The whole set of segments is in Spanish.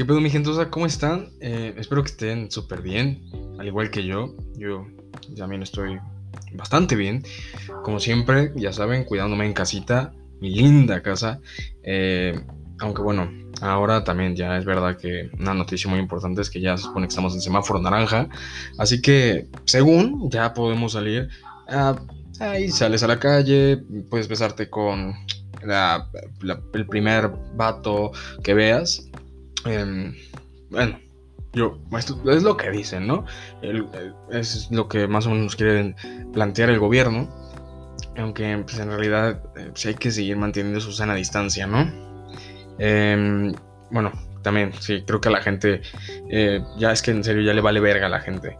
¿Qué pedo, mi gentosa? ¿Cómo están? Eh, espero que estén súper bien, al igual que yo. Yo también estoy bastante bien. Como siempre, ya saben, cuidándome en casita, mi linda casa. Eh, aunque bueno, ahora también ya es verdad que una noticia muy importante es que ya se supone que estamos en semáforo naranja. Así que, según, ya podemos salir. ahí sales a la calle, puedes besarte con el primer vato que veas. Em, bueno, yo, es lo que dicen, ¿no? es lo que más o menos quieren plantear el gobierno. Aunque pues, en realidad eh, sí hay que seguir manteniendo su sana distancia, ¿no? Em, bueno, también, sí, creo que a la gente, eh, ya es que en serio ya le vale verga a la gente.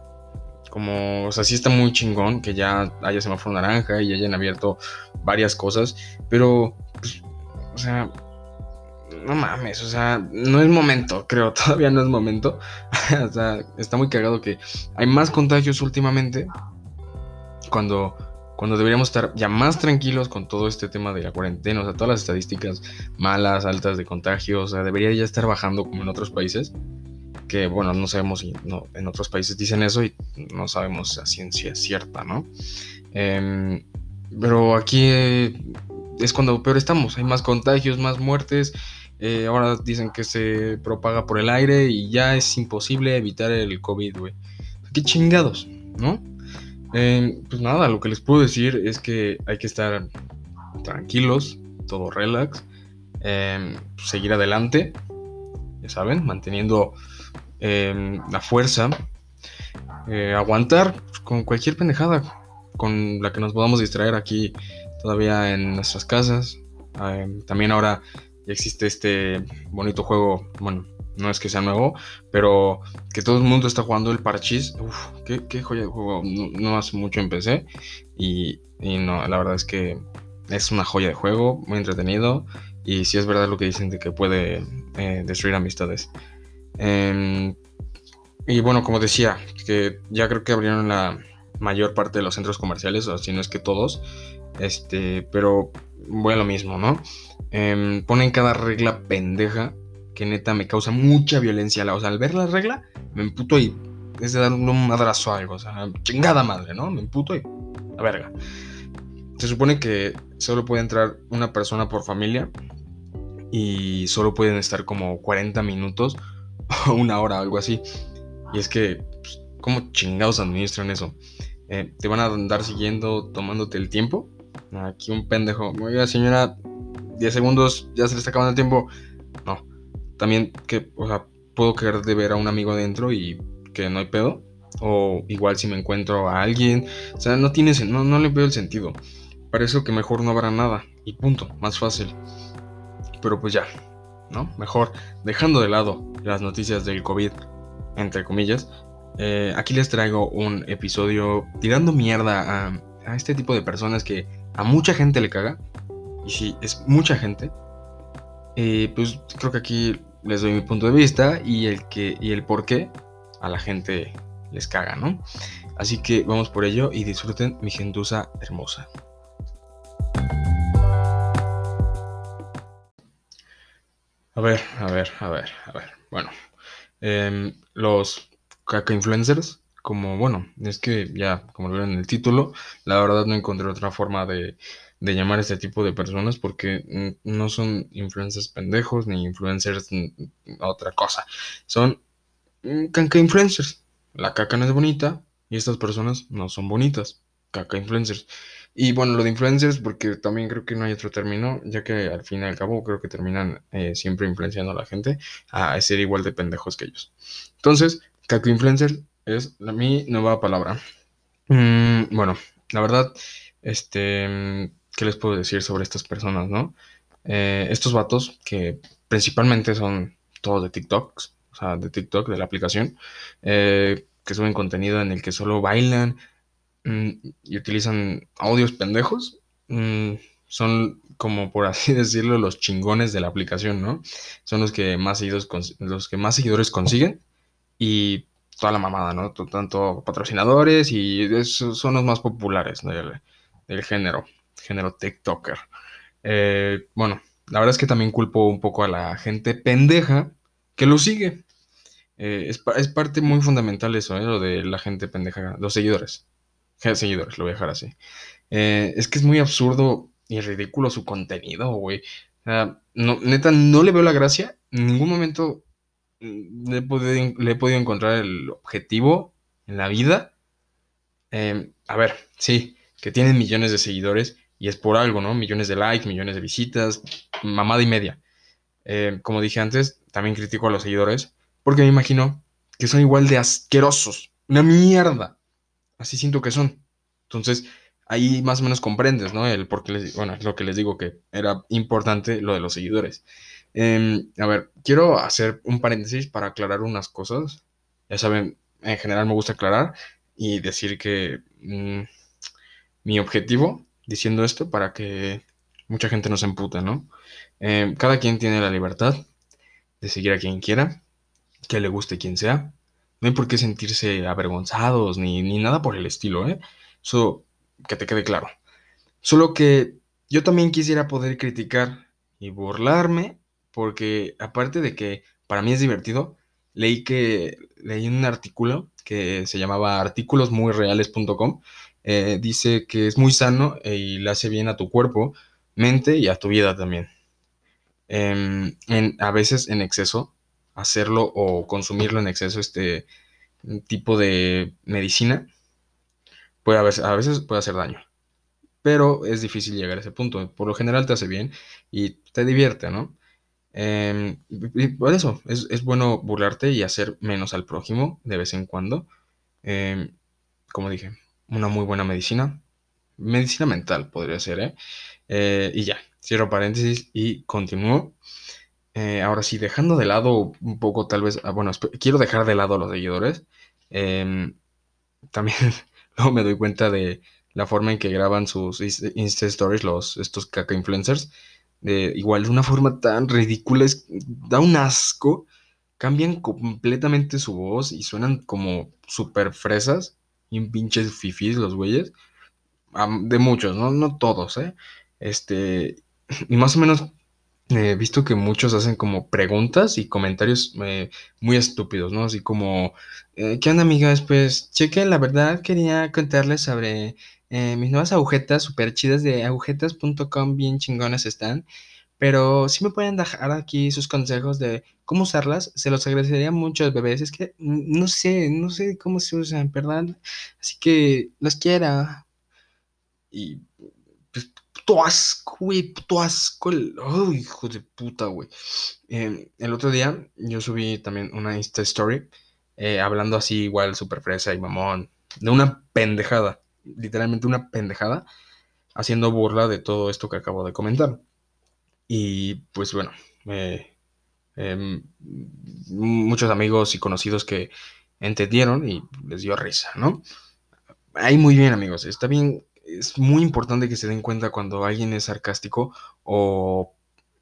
Como, o sea, sí está muy chingón que ya haya semáforo naranja y hayan abierto varias cosas, pero, pues, o sea, no mames, o sea, no es momento, creo, todavía no es momento. o sea, está muy cagado que hay más contagios últimamente cuando, cuando deberíamos estar ya más tranquilos con todo este tema de la cuarentena, o sea, todas las estadísticas malas, altas de contagios, o sea, debería ya estar bajando como en otros países. Que bueno, no sabemos si no, en otros países dicen eso y no sabemos a ciencia cierta, ¿no? Em, pero aquí eh, es cuando peor estamos, hay más contagios, más muertes eh, ahora dicen que se propaga por el aire y ya es imposible evitar el COVID, güey. Qué chingados, ¿no? Eh, pues nada, lo que les puedo decir es que hay que estar tranquilos, todo relax, em, seguir adelante, ya saben, manteniendo em, la fuerza, eh, aguantar con cualquier pendejada con la que nos podamos distraer aquí todavía en nuestras casas. Em, también ahora existe este bonito juego, bueno, no es que sea nuevo, pero que todo el mundo está jugando el parchís. Uf, qué, joya de juego. No, hace mucho empecé y, y, no, la verdad es que es una joya de juego, muy entretenido y sí es verdad lo que dicen de que puede eh, destruir amistades. Em, y bueno, como decía, que ya creo que abrieron la mayor parte de los centros comerciales, o si no es que todos, este, pero voy a lo mismo, ¿no? Eh, ponen cada regla pendeja que neta me causa mucha violencia. O sea, al ver la regla, me emputo y es de dar un madrazo a algo. O sea, chingada madre, ¿no? Me emputo y la verga. Se supone que solo puede entrar una persona por familia y solo pueden estar como 40 minutos o una hora, algo así. Y es que, pues, ¿cómo chingados administran eso? Eh, ¿Te van a andar siguiendo, tomándote el tiempo? Aquí un pendejo. Oiga, señora, 10 segundos, ya se le está acabando el tiempo. No. También que, o sea, puedo querer de ver a un amigo adentro y que no hay pedo. O igual si me encuentro a alguien. O sea, no tiene no, no le veo el sentido. Para eso que mejor no habrá nada. Y punto, más fácil. Pero pues ya, ¿no? Mejor dejando de lado las noticias del COVID, entre comillas. Eh, aquí les traigo un episodio tirando mierda a este tipo de personas que a mucha gente le caga y si es mucha gente, eh, pues creo que aquí les doy mi punto de vista y el, que, y el por qué a la gente les caga, ¿no? Así que vamos por ello y disfruten mi gentuza hermosa. A ver, a ver, a ver, a ver. Bueno, em, los caca influencers, como bueno, es que ya, como lo ven en el título, la verdad no encontré otra forma de de llamar a este tipo de personas porque no son influencers pendejos ni influencers otra cosa. Son caca influencers. La caca no es bonita y estas personas no son bonitas. Caca influencers. Y bueno, lo de influencers, porque también creo que no hay otro término, ya que al fin y al cabo creo que terminan eh, siempre influenciando a la gente a ser igual de pendejos que ellos. Entonces, caca influencer es la, mi nueva palabra. Mm, bueno, la verdad, este ¿qué les puedo decir sobre estas personas, no? Eh, estos vatos que principalmente son todos de TikTok, o sea, de TikTok, de la aplicación, eh, que suben contenido en el que solo bailan mm, y utilizan audios pendejos, mm, son como por así decirlo los chingones de la aplicación, ¿no? Son los que más seguidores, los que más seguidores consiguen y toda la mamada, ¿no? Tanto patrocinadores y son los más populares del género género TikToker. Eh, bueno, la verdad es que también culpo un poco a la gente pendeja que lo sigue. Eh, es, es, parte muy fundamental eso, ¿eh? lo de la gente pendeja, los seguidores. Seguidores, lo voy a dejar así. Eh, es que es muy absurdo y ridículo su contenido, güey. neta, no le veo la gracia. En ningún momento le he podido, le he podido encontrar el objetivo en la vida. Em, a ver, sí, que tienen millones de seguidores y es por algo, ¿no? Millones de likes, millones de visitas, mamada y media. Em, como dije antes, también critico a los seguidores porque me imagino que son igual de asquerosos. Una mierda. Así siento que son. Entonces, ahí más o menos comprendes, ¿no? El por les, bueno, lo que les digo que era importante lo de los seguidores. Em, a ver, quiero hacer un paréntesis para aclarar unas cosas. Ya saben, en general me gusta aclarar y decir que mm, mi objetivo, diciendo esto, para que mucha gente no se empute, ¿no? Em, cada quien tiene la libertad de seguir a quien quiera, que le guste quien sea. No hay por qué sentirse avergonzados ni, ni nada por el estilo, ¿eh? Eso que te quede claro. Solo que yo también quisiera poder criticar y burlarme, porque aparte de que para mí es divertido, leí que leí un artículo que se llamaba artículosmuyreales.com. Eh, dice que es muy sano y le hace bien a tu cuerpo, mente y a tu vida también. Em, a veces en exceso, hacerlo o consumirlo en exceso, este tipo de medicina, puede a veces puede hacer daño. Pero es difícil llegar a ese punto. Por lo general te hace bien y te divierte, ¿no? Em, por eso, es, bueno burlarte y hacer menos al prójimo de vez en cuando. Em, como dije, una muy buena medicina. Medicina mental podría ser, ¿eh? eh y ya, cierro paréntesis y continúo. Eh, ahora sí, dejando de lado un poco, tal vez, ah, bueno, quiero dejar de lado a los seguidores. Em, también luego me doy cuenta de la forma en que graban sus Insta Stories, los, estos caca influencers igual, es una forma tan ridícula, da un asco. Cambian completamente su voz y suenan como super fresas y pinches fifis los güeyes. de muchos, ¿no? No todos, ¿eh? Este, y más o menos he visto que muchos hacen como preguntas y comentarios eh, muy estúpidos, ¿no? Así como, eh, ¿qué onda, amigas? Pues, chequen, la verdad quería contarles sobre eh, mis nuevas agujetas super chidas de agujetas.com, bien chingonas están. Pero si me pueden dejar aquí sus consejos de cómo usarlas, se los agradecería mucho, bebés. Es que no sé, no sé cómo se usan, ¿verdad? Así que los quiera. Y pues, puto asco, güey, puto asco. Oh, hijo de puta, güey. Em, el otro día yo subí también una Insta Story eh, hablando así, igual, super fresa y mamón, de una pendejada literalmente una pendejada, haciendo burla de todo esto que acabo de comentar. Y pues bueno, em, muchos amigos y conocidos que entendieron y les dio risa, ¿no? Ahí muy bien amigos, está bien, es muy importante que se den cuenta cuando alguien es sarcástico o,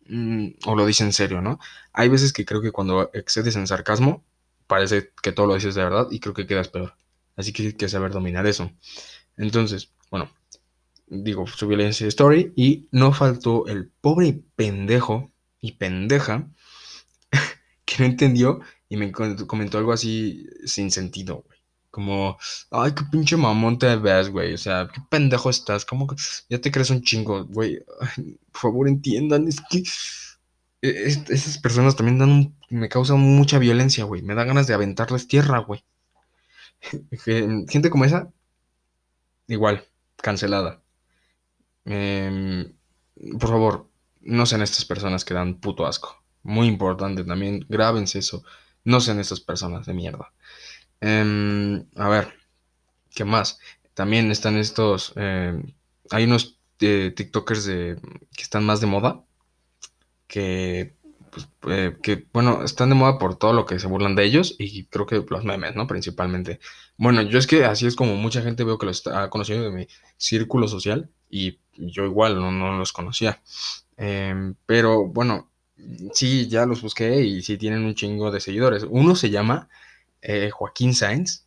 mm, o lo dice en serio, ¿no? Hay veces que creo que cuando excedes en sarcasmo, parece que todo lo dices de verdad y creo que quedas peor. Así que hay que saber dominar eso. Entonces, bueno, digo, subí la story y no faltó el pobre pendejo y pendeja que no entendió y me comentó algo así sin sentido, güey. Como, ay, qué pinche mamón te ves, güey. O sea, qué pendejo estás. Como que ya te crees un chingo, güey. Por favor, entiendan. Es que e-, esas personas también dan un, me causan mucha violencia, güey. Me da ganas de aventarles tierra, güey. Gente como esa igual, cancelada. Em, por favor, no sean estas personas que dan puto asco. Muy importante también, grábense eso. No sean estas personas de mierda. Em, a ver, ¿qué más? También están estos. Em, hay unos eh, TikTokers de, que están más de moda. Que pues, eh, que, bueno, están de moda por todo lo que se burlan de ellos y creo que los memes, ¿no? Principalmente. Bueno, yo es que así es como mucha gente veo que los está conociendo de mi círculo social y yo igual no, los conocía. Em, pero bueno, sí, ya los busqué y sí tienen un chingo de seguidores. Uno se llama eh, Joaquín Sainz.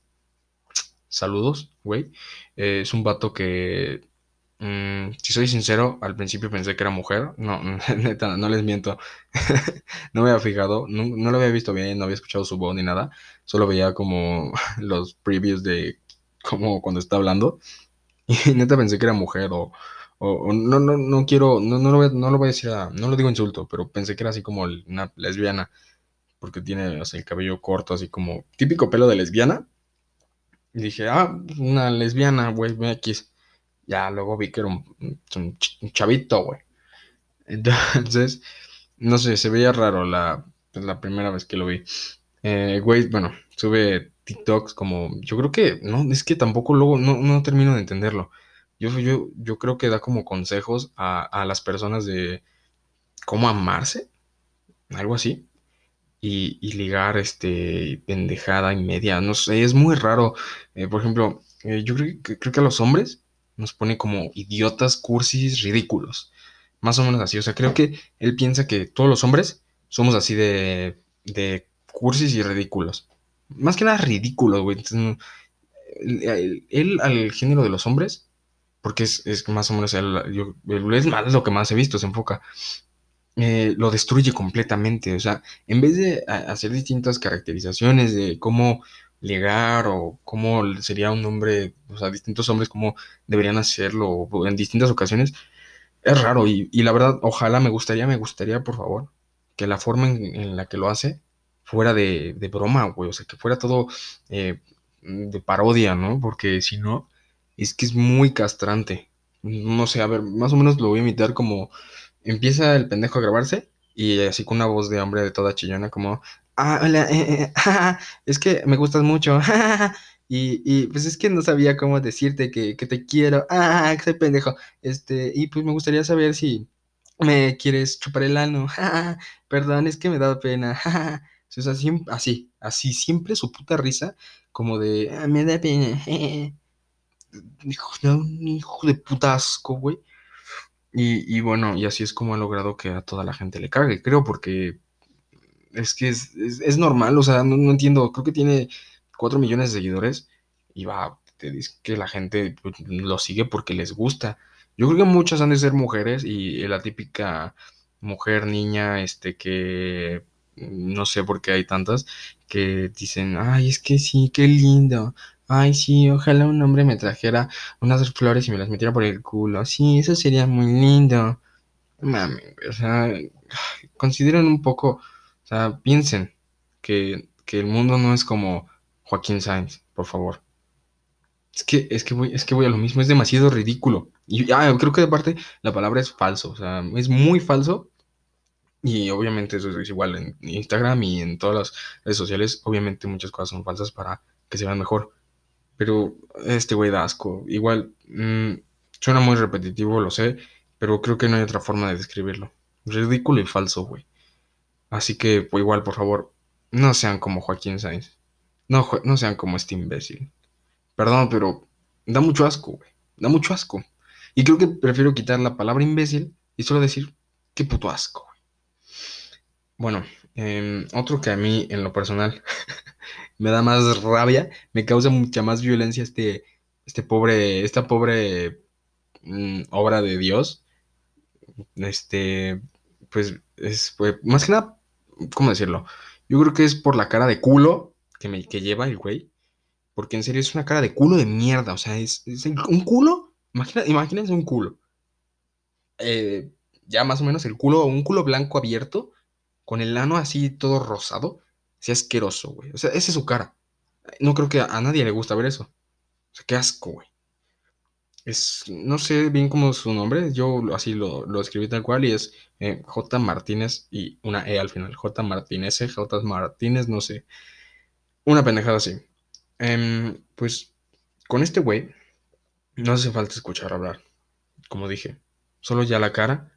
Saludos, güey. Eh, es un vato que Mm, si soy sincero, al principio pensé que era mujer. No, neta, no les miento. no me había fijado, no, no, lo había visto bien, no había escuchado su voz ni nada. Solo veía como los previews de como cuando está hablando. Y neta pensé que era mujer o, o, no, no, no quiero, no, no, lo voy, no lo voy a decir, no lo digo insulto, pero pensé que era así como una lesbiana. Porque tiene el cabello corto, así como típico pelo de lesbiana. Y dije, ah, una lesbiana, güey, X. Ya luego vi que era un, chavito, güey. Entonces, no sé, se veía raro la, pues, la primera vez que lo vi. Eh, güey, bueno, sube TikToks como, yo creo que, no, es que tampoco luego, no, no termino de entenderlo. Yo, yo, yo creo que da como consejos a, a las personas de cómo amarse, algo así. Y, y, ligar este pendejada y media. No sé, es muy raro. Eh, por ejemplo, eh, yo creo creo que a los hombres nos pone como idiotas, cursis, ridículos. Más o menos así. O sea, creo que él piensa que todos los hombres somos así de, de cursis y ridículos. Más que nada ridículos, güey. Él, al género de los hombres, porque es, más o menos, es lo que más he visto, se enfoca. Eh, lo destruye completamente. O sea, en vez de hacer distintas caracterizaciones de cómo llegar o cómo sería un hombre, o sea, distintos hombres cómo deberían hacerlo en distintas ocasiones, es raro y, la verdad, ojalá me gustaría, me gustaría, por favor, que la forma en, la que lo hace fuera de, broma, güey, o sea, que fuera todo eh, de parodia, ¿no? Porque si no, es que es muy castrante. No sé, a ver, más o menos lo voy a imitar como empieza el pendejo a grabarse y así con una voz de hombre de toda chillona como, ah, hola, eh, eh, es que me gustas mucho, y, y, pues es que no sabía cómo decirte que, que te quiero, ah, soy pendejo, este, y pues me gustaría saber si me quieres chupar el ano, perdón, es que me da pena, o así, así, siempre su puta risa, como de, ah, me da pena, hijo, hijo de puta asco, güey. Y, y, bueno, y así es como ha logrado que a toda la gente le cague, creo, porque es que es, es, normal, o sea, no, entiendo, creo que tiene 4 millones de seguidores y va, te dice que la gente pues, lo sigue porque les gusta. Yo creo que muchas han de ser mujeres y la típica mujer, niña, este, que no sé por qué hay tantas que dicen, ay, es que sí, qué lindo. Ay, sí, ojalá un hombre me trajera unas flores y me las metiera por el culo. Sí, eso sería muy lindo. Mami, o sea, consideren un poco sea, piensen que, el mundo no es como Joaquín Sainz, por favor. Es que, es que, voy, es que voy a lo mismo, es demasiado ridículo. Y ah, creo que de parte la palabra es falso, o sea, es muy falso. Y obviamente eso es igual en Instagram y en todas las redes sociales. Obviamente muchas cosas son falsas para que se vean mejor. Pero este güey da asco. Igual, mm, suena muy repetitivo, lo sé, pero creo que no hay otra forma de describirlo. Ridículo y falso, güey. Así que, pues igual, por favor, no sean como Joaquín Sainz. No, no sean como este imbécil. Perdón, pero da mucho asco, güey. Da mucho asco. Y creo que prefiero quitar la palabra imbécil y solo decir, qué puto asco. Bueno, em, otro que a mí, en lo personal, me da más rabia, me causa mucha más violencia este, este pobre, esta pobre mm, obra de Dios. Este, pues, es, pues, más que nada ¿cómo decirlo? Yo creo que es por la cara de culo que, me, que lleva el güey. Porque en serio es una cara de culo de mierda. O sea, es, un culo. imagínense un culo. Eh, ya más o menos el culo, un culo blanco abierto, con el ano así todo rosado. Sea asqueroso, güey. O sea, esa es su cara. No creo que a, a nadie le gusta ver eso. O sea, qué asco, güey es, no sé bien cómo es su nombre, yo así lo, lo escribí tal cual y es eh, J. Martínez y una E al final, J. Martínez, J. Martínez, no sé, una pendejada así. Em, pues con este güey no hace falta escuchar hablar, como dije, solo ya la cara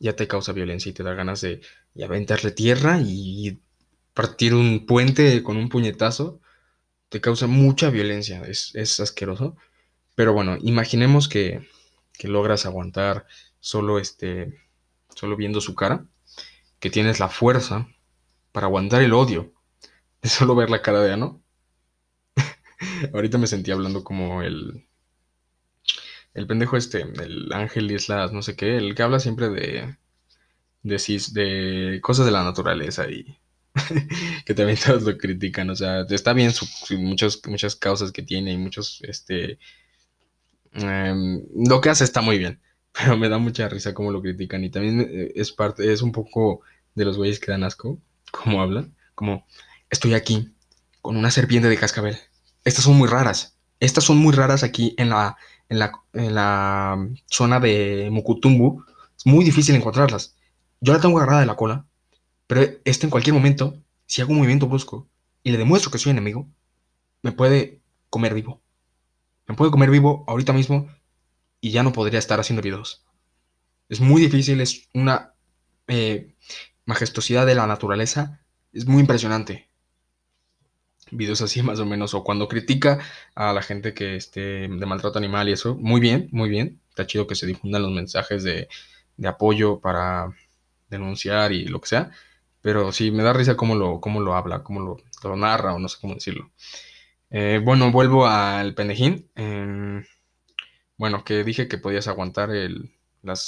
ya te causa violencia y te da ganas de aventarle tierra y partir un puente con un puñetazo, te causa mucha violencia, es, es asqueroso. Pero bueno, imaginemos que, logras aguantar solo este, solo viendo su cara, que tienes la fuerza para aguantar el odio de solo ver la cara de Ano. Ahorita me sentí hablando como el, el pendejo este, el Ángel Islas, no sé qué, el que habla siempre de, de, de cosas de la naturaleza y que también todos lo critican, o sea, está bien su, muchas, muchas causas que tiene y muchos, este, em, lo que hace está muy bien, pero me da mucha risa cómo lo critican y también eh, es parte, es un poco de los güeyes que dan asco, como hablan, como, estoy aquí con una serpiente de cascabel, estas son muy raras, estas son muy raras aquí en la, en la, en la zona de Mukutumbu, es muy difícil encontrarlas, yo la tengo agarrada de la cola, pero este en cualquier momento, si hago un movimiento brusco y le demuestro que soy enemigo, me puede comer vivo. Me puede comer vivo ahorita mismo y ya no podría estar haciendo videos. Es muy difícil, es una eh, majestuosidad de la naturaleza, es muy impresionante. Videos así más o menos, o cuando critica a la gente que esté de maltrato animal y eso, muy bien, muy bien. Está chido que se difundan los mensajes de, de apoyo para denunciar y lo que sea. Pero sí, me da risa cómo lo, cómo lo habla, cómo lo, narra o no sé cómo decirlo. Eh, bueno, vuelvo al pendejín. Em, bueno, que dije que podías aguantar el,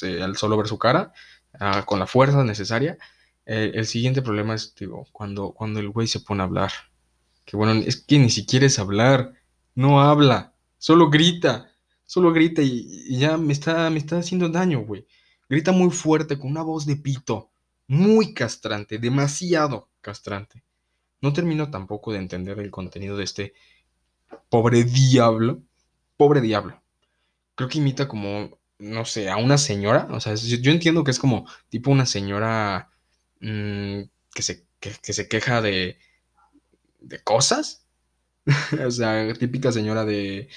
eh, solo ver su cara ah, con la fuerza necesaria. Eh, el siguiente problema es, digo, cuando, cuando el güey se pone a hablar. Que bueno, es que ni siquiera es hablar, no habla, solo grita, solo grita y, ya me está, me está haciendo daño, güey. Grita muy fuerte, con una voz de pito muy castrante, demasiado castrante. No termino tampoco de entender el contenido de este pobre diablo. Pobre diablo. Creo que imita como, no sé, a una señora. O sea, yo entiendo que es como tipo una señora mm, que, se, se queja de, de cosas. o sea, típica señora de,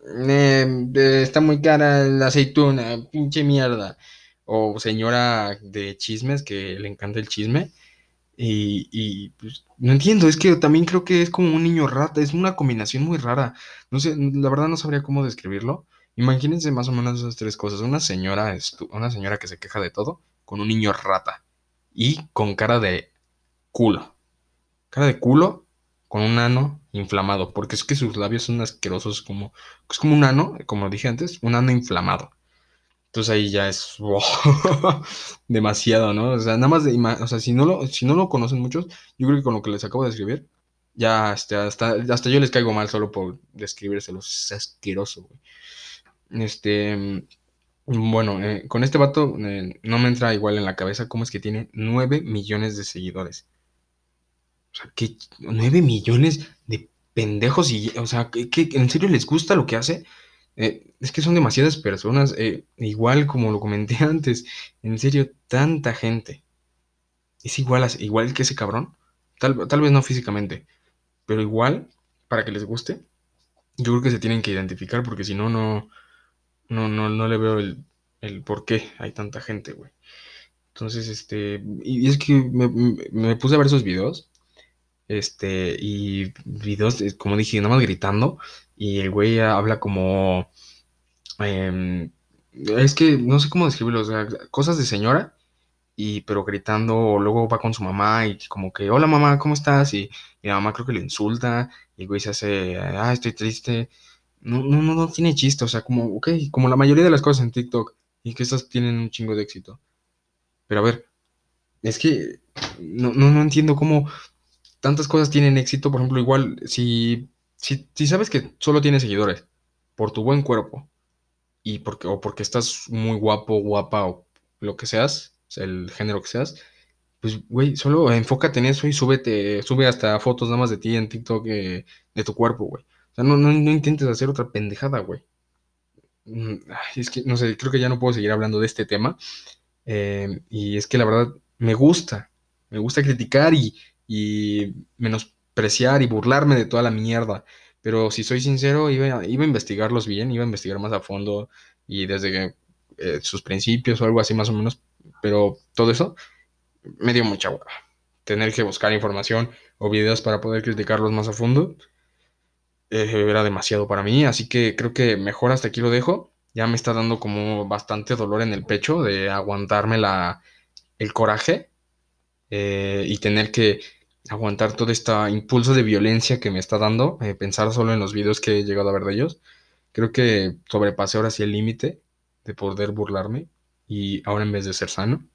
de, Está muy cara la aceituna, pinche mierda o señora de chismes que le encanta el chisme. Y, pues, no entiendo, es que también creo que es como un niño rata, es una combinación muy rara. No sé, la verdad no sabría cómo describirlo. Imagínense más o menos esas tres cosas. Una señora, una señora que se queja de todo, con un niño rata y con cara de culo. Cara de culo con un ano inflamado, porque es que sus labios son asquerosos como es como un ano, como dije antes, un ano inflamado. Entonces ahí ya es demasiado, ¿no? O sea, nada más de, o sea, si no lo, si no lo conocen muchos, yo creo que con lo que les acabo de escribir, ya este, hasta, hasta yo les caigo mal solo por describírselos. Es asqueroso, güey. Este, bueno, eh, con este vato eh, no me entra igual en la cabeza cómo es que tiene 9 millones de seguidores. O sea, que 9 millones de pendejos y, o sea, ¿qué, en serio les gusta lo que hace? Eh, es que son demasiadas personas, eh, igual como lo comenté antes, en serio, tanta gente. Es igual, igual que ese cabrón, tal, tal vez no físicamente, pero igual, para que les guste, yo creo que se tienen que identificar porque si no, no, no, no, le veo el, el por qué hay tanta gente, güey. Entonces, este, y, es que me, puse a ver esos videos, este, y videos, eh, como dije, nada más gritando, y el güey habla como... Em, es que no sé cómo describirlo, o sea, cosas de señora, y pero gritando, luego va con su mamá y como que, hola mamá, ¿cómo estás? Y, la mamá creo que le insulta, y el güey se hace, ah, estoy triste. No, no, no, no tiene chiste, o sea, como, ok, como la mayoría de las cosas en TikTok, y que estas tienen un chingo de éxito. Pero a ver, es que no, no, no entiendo cómo tantas cosas tienen éxito, por ejemplo, igual, si si, sabes que solo tienes seguidores por tu buen cuerpo y porque, o porque estás muy guapo, guapa o lo que seas, el género que seas, pues, güey, solo enfócate en eso y súbete, sube hasta fotos nada más de ti en TikTok eh, de tu cuerpo, güey. O sea, no, no, intentes hacer otra pendejada, güey. Mm, es que, no sé, creo que ya no puedo seguir hablando de este tema. Eh, y es que la verdad me gusta, me gusta criticar y, y menos preciar y burlarme de toda la mierda. Pero si soy sincero, iba, a investigarlos bien, iba a investigar más a fondo y desde eh, sus principios o algo así más o menos. Pero todo eso me dio mucha hueva. Tener que buscar información o videos para poder criticarlos más a fondo eh, era demasiado para mí. Así que creo que mejor hasta aquí lo dejo. Ya me está dando como bastante dolor en el pecho de aguantarme la, el coraje eh, y tener que aguantar todo este impulso de violencia que me está dando, eh, pensar solo en los videos que he llegado a ver de ellos. Creo que sobrepasé ahora sí el límite de poder burlarme y ahora en vez de ser sano,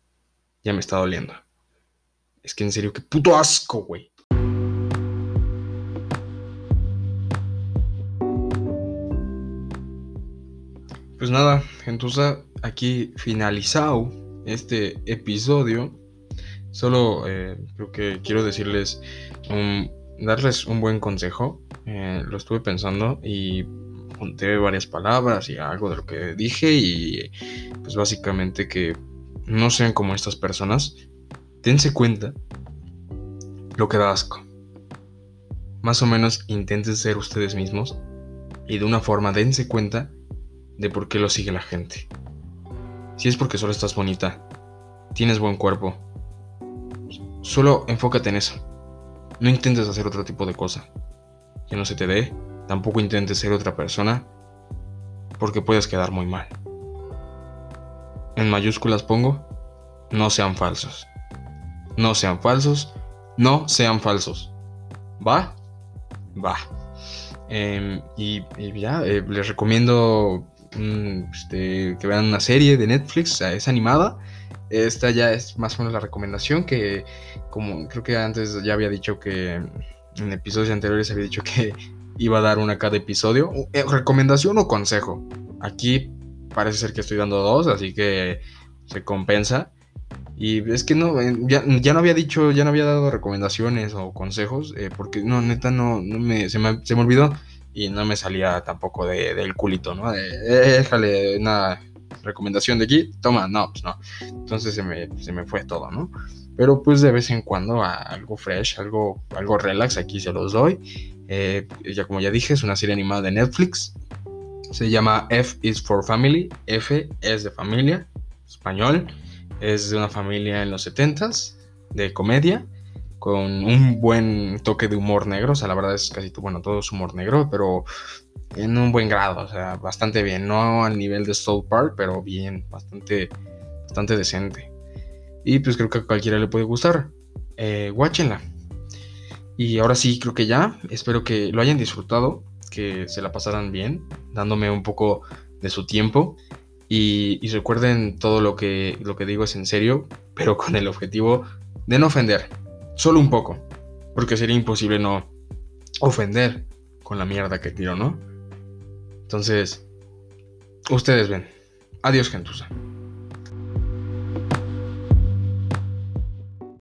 ya me está doliendo. Es que en serio, qué puto asco, güey. Pues nada, entonces aquí finalizado este episodio. Solo eh, creo que quiero decirles, darles un buen consejo. Eh, lo estuve pensando y conté varias palabras y algo de lo que dije y pues básicamente que no sean como estas personas. Dense cuenta lo que da asco. Más o menos intenten ser ustedes mismos y de una forma dense cuenta de por qué lo sigue la gente. Si es porque solo estás bonita, tienes buen cuerpo, solo enfócate en eso. No intentes hacer otro tipo de cosa. Que no se te dé, tampoco intentes ser otra persona, porque puedes quedar muy mal. En mayúsculas pongo, no sean falsos. No sean falsos, no sean falsos. ¿Va? Va. Em, y, ya, eh, les recomiendo este, que vean una serie de Netflix, es animada. Esta ya es más o menos la recomendación que, como creo que antes ya había dicho que en episodios anteriores había dicho que iba a dar una cada episodio. Eh, ¿Recomendación o consejo? Aquí parece ser que estoy dando dos, así que se compensa. Y es que no, eh, ya, no había dicho, ya no había dado recomendaciones o consejos, eh, porque no, neta, no, no me, se, me, se me olvidó y no me salía tampoco de, del culito, ¿no? Déjale una recomendación de aquí, toma, no, pues no. Entonces se me, se me fue todo, ¿no? Pero pues de vez en cuando algo fresh, algo, algo relax, aquí se los doy. Eh, ya como ya dije, es una serie animada de Netflix. Se llama F is for Family. F es de familia, español. Es de una familia en los 70s, de comedia con un buen toque de humor negro, o sea, la verdad es casi, bueno, todo es humor negro, pero en un buen grado, o sea, bastante bien, no al nivel de South Park, pero bien, bastante, bastante decente. Y pues creo que a cualquiera le puede gustar. Eh. Y ahora sí, creo que ya, espero que lo hayan disfrutado, que se la pasaran bien, dándome un poco de su tiempo. Y, y recuerden todo lo que, lo que digo es en serio, pero con el objetivo de no ofender Solo un poco. Porque sería imposible no ofender con la mierda que tiro, ¿no? Entonces, ustedes ven. Adiós, gentuza.